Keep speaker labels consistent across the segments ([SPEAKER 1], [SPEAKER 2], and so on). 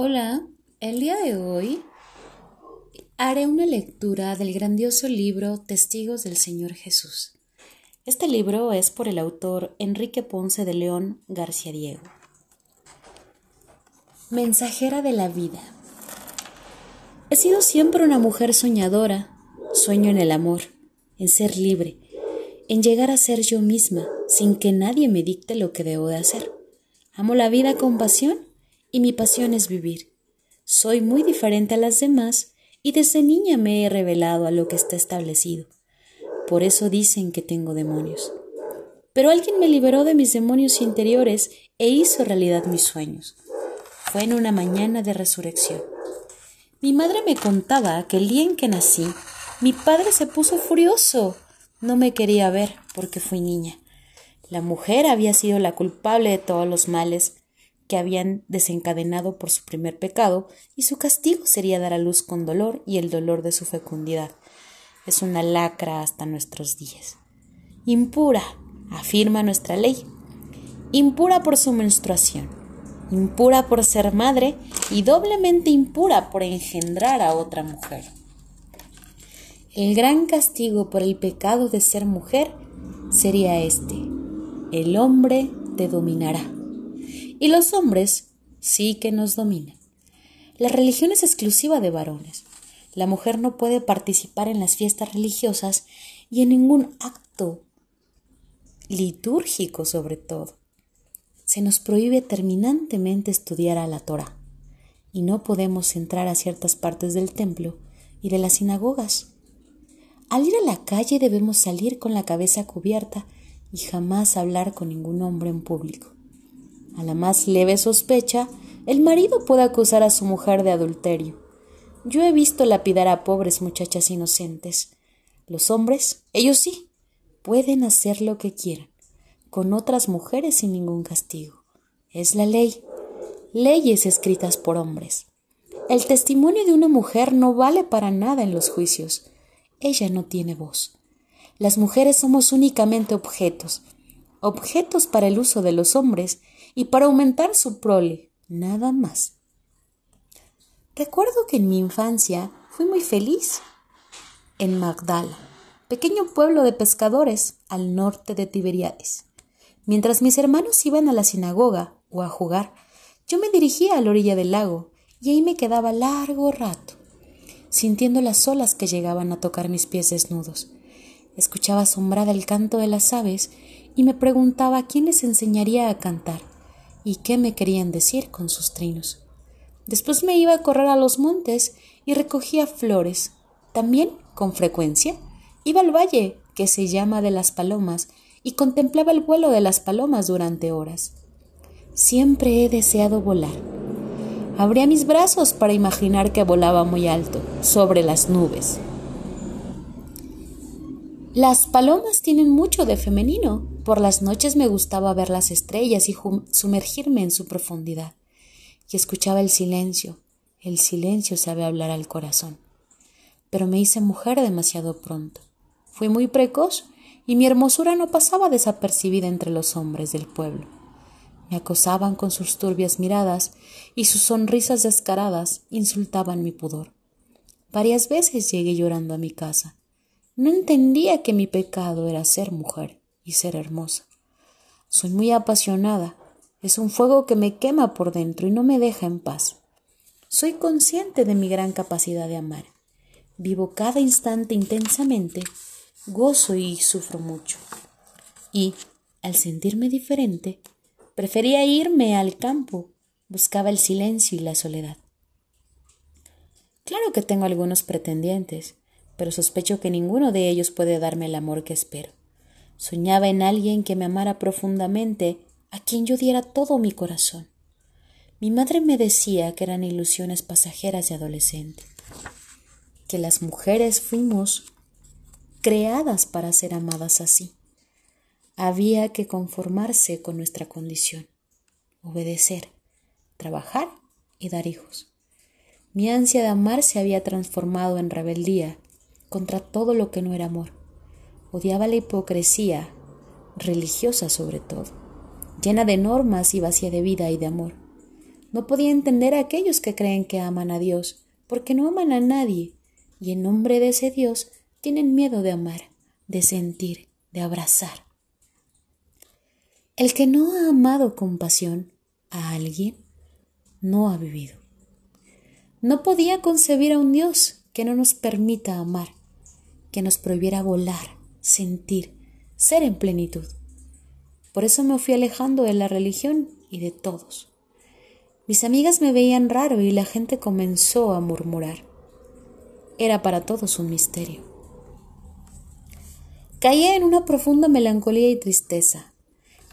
[SPEAKER 1] Hola, el día de hoy haré una lectura del grandioso libro Testigos del Señor Jesús. Este libro es por el autor Enrique Ponce de León García Diego. Mensajera de la vida. He sido siempre una mujer soñadora, sueño en el amor, en ser libre, en llegar a ser yo misma, sin que nadie me dicte lo que debo de hacer. Amo la vida con pasión y mi pasión es vivir. Soy muy diferente a las demás y desde niña me he revelado a lo que está establecido. Por eso dicen que tengo demonios. Pero alguien me liberó de mis demonios interiores e hizo realidad mis sueños. Fue en una mañana de resurrección. Mi madre me contaba que el día en que nací, mi padre se puso furioso. No me quería ver porque fui niña. La mujer había sido la culpable de todos los males que habían desencadenado por su primer pecado, y su castigo sería dar a luz con dolor y el dolor de su fecundidad. Es una lacra hasta nuestros días. Impura, afirma nuestra ley. Impura por su menstruación, impura por ser madre y doblemente impura por engendrar a otra mujer. El gran castigo por el pecado de ser mujer sería este. El hombre te dominará y los hombres sí que nos dominan. La religión es exclusiva de varones. La mujer no puede participar en las fiestas religiosas y en ningún acto litúrgico sobre todo. Se nos prohíbe terminantemente estudiar a la Torah y no podemos entrar a ciertas partes del templo y de las sinagogas. Al ir a la calle debemos salir con la cabeza cubierta y jamás hablar con ningún hombre en público. A la más leve sospecha, el marido puede acusar a su mujer de adulterio. Yo he visto lapidar a pobres muchachas inocentes. Los hombres, ellos sí, pueden hacer lo que quieran, con otras mujeres sin ningún castigo. Es la ley. Leyes escritas por hombres. El testimonio de una mujer no vale para nada en los juicios. Ella no tiene voz. Las mujeres somos únicamente objetos, objetos para el uso de los hombres y para aumentar su prole, nada más. Recuerdo que en mi infancia fui muy feliz en Magdala, pequeño pueblo de pescadores al norte de Tiberiades. Mientras mis hermanos iban a la sinagoga o a jugar, yo me dirigía a la orilla del lago y ahí me quedaba largo rato, sintiendo las olas que llegaban a tocar mis pies desnudos. Escuchaba asombrada el canto de las aves y me preguntaba quién les enseñaría a cantar y qué me querían decir con sus trinos. Después me iba a correr a los montes y recogía flores. También, con frecuencia, iba al valle, que se llama de las palomas, y contemplaba el vuelo de las palomas durante horas. Siempre he deseado volar. Abría mis brazos para imaginar que volaba muy alto, sobre las nubes. Las palomas tienen mucho de femenino. Por las noches me gustaba ver las estrellas y sumergirme en su profundidad. Y escuchaba el silencio. El silencio sabe hablar al corazón. Pero me hice mujer demasiado pronto. Fui muy precoz y mi hermosura no pasaba desapercibida entre los hombres del pueblo. Me acosaban con sus turbias miradas y sus sonrisas descaradas insultaban mi pudor. Varias veces llegué llorando a mi casa no entendía que mi pecado era ser mujer y ser hermosa. Soy muy apasionada. Es un fuego que me quema por dentro y no me deja en paz. Soy consciente de mi gran capacidad de amar. Vivo cada instante intensamente, gozo y sufro mucho. Y, al sentirme diferente, prefería irme al campo, buscaba el silencio y la soledad. Claro que tengo algunos pretendientes, pero sospecho que ninguno de ellos puede darme el amor que espero. Soñaba en alguien que me amara profundamente, a quien yo diera todo mi corazón. Mi madre me decía que eran ilusiones pasajeras de adolescente, que las mujeres fuimos creadas para ser amadas así. Había que conformarse con nuestra condición, obedecer, trabajar y dar hijos. Mi ansia de amar se había transformado en rebeldía contra todo lo que no era amor. Odiaba la hipocresía, religiosa sobre todo, llena de normas y vacía de vida y de amor. No podía entender a aquellos que creen que aman a Dios, porque no aman a nadie, y en nombre de ese Dios tienen miedo de amar, de sentir, de abrazar. El que no ha amado con pasión a alguien, no ha vivido. No podía concebir a un Dios que no nos permita amar, que nos prohibiera volar, sentir, ser en plenitud. Por eso me fui alejando de la religión y de todos. Mis amigas me veían raro y la gente comenzó a murmurar. Era para todos un misterio. Caía en una profunda melancolía y tristeza.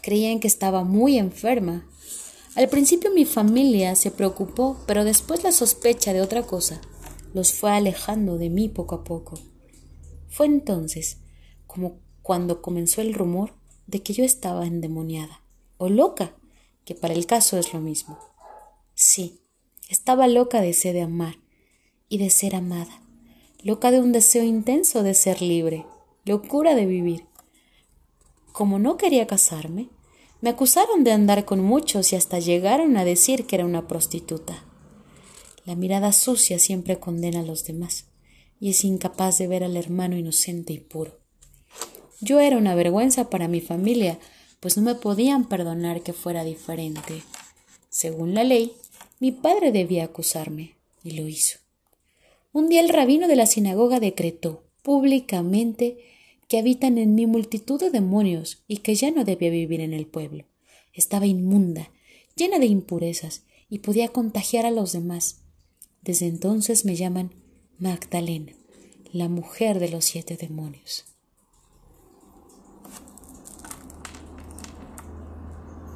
[SPEAKER 1] Creían que estaba muy enferma. Al principio mi familia se preocupó, pero después la sospecha de otra cosa los fue alejando de mí poco a poco. Fue entonces como cuando comenzó el rumor de que yo estaba endemoniada o loca, que para el caso es lo mismo. Sí, estaba loca de sed de amar y de ser amada, loca de un deseo intenso de ser libre, locura de vivir. Como no quería casarme, me acusaron de andar con muchos y hasta llegaron a decir que era una prostituta. La mirada sucia siempre condena a los demás y es incapaz de ver al hermano inocente y puro. Yo era una vergüenza para mi familia, pues no me podían perdonar que fuera diferente. Según la ley, mi padre debía acusarme, y lo hizo. Un día el rabino de la sinagoga decretó públicamente que habitan en mí multitud de demonios y que ya no debía vivir en el pueblo. Estaba inmunda, llena de impurezas, y podía contagiar a los demás. Desde entonces me llaman Magdalena, la mujer de los siete demonios.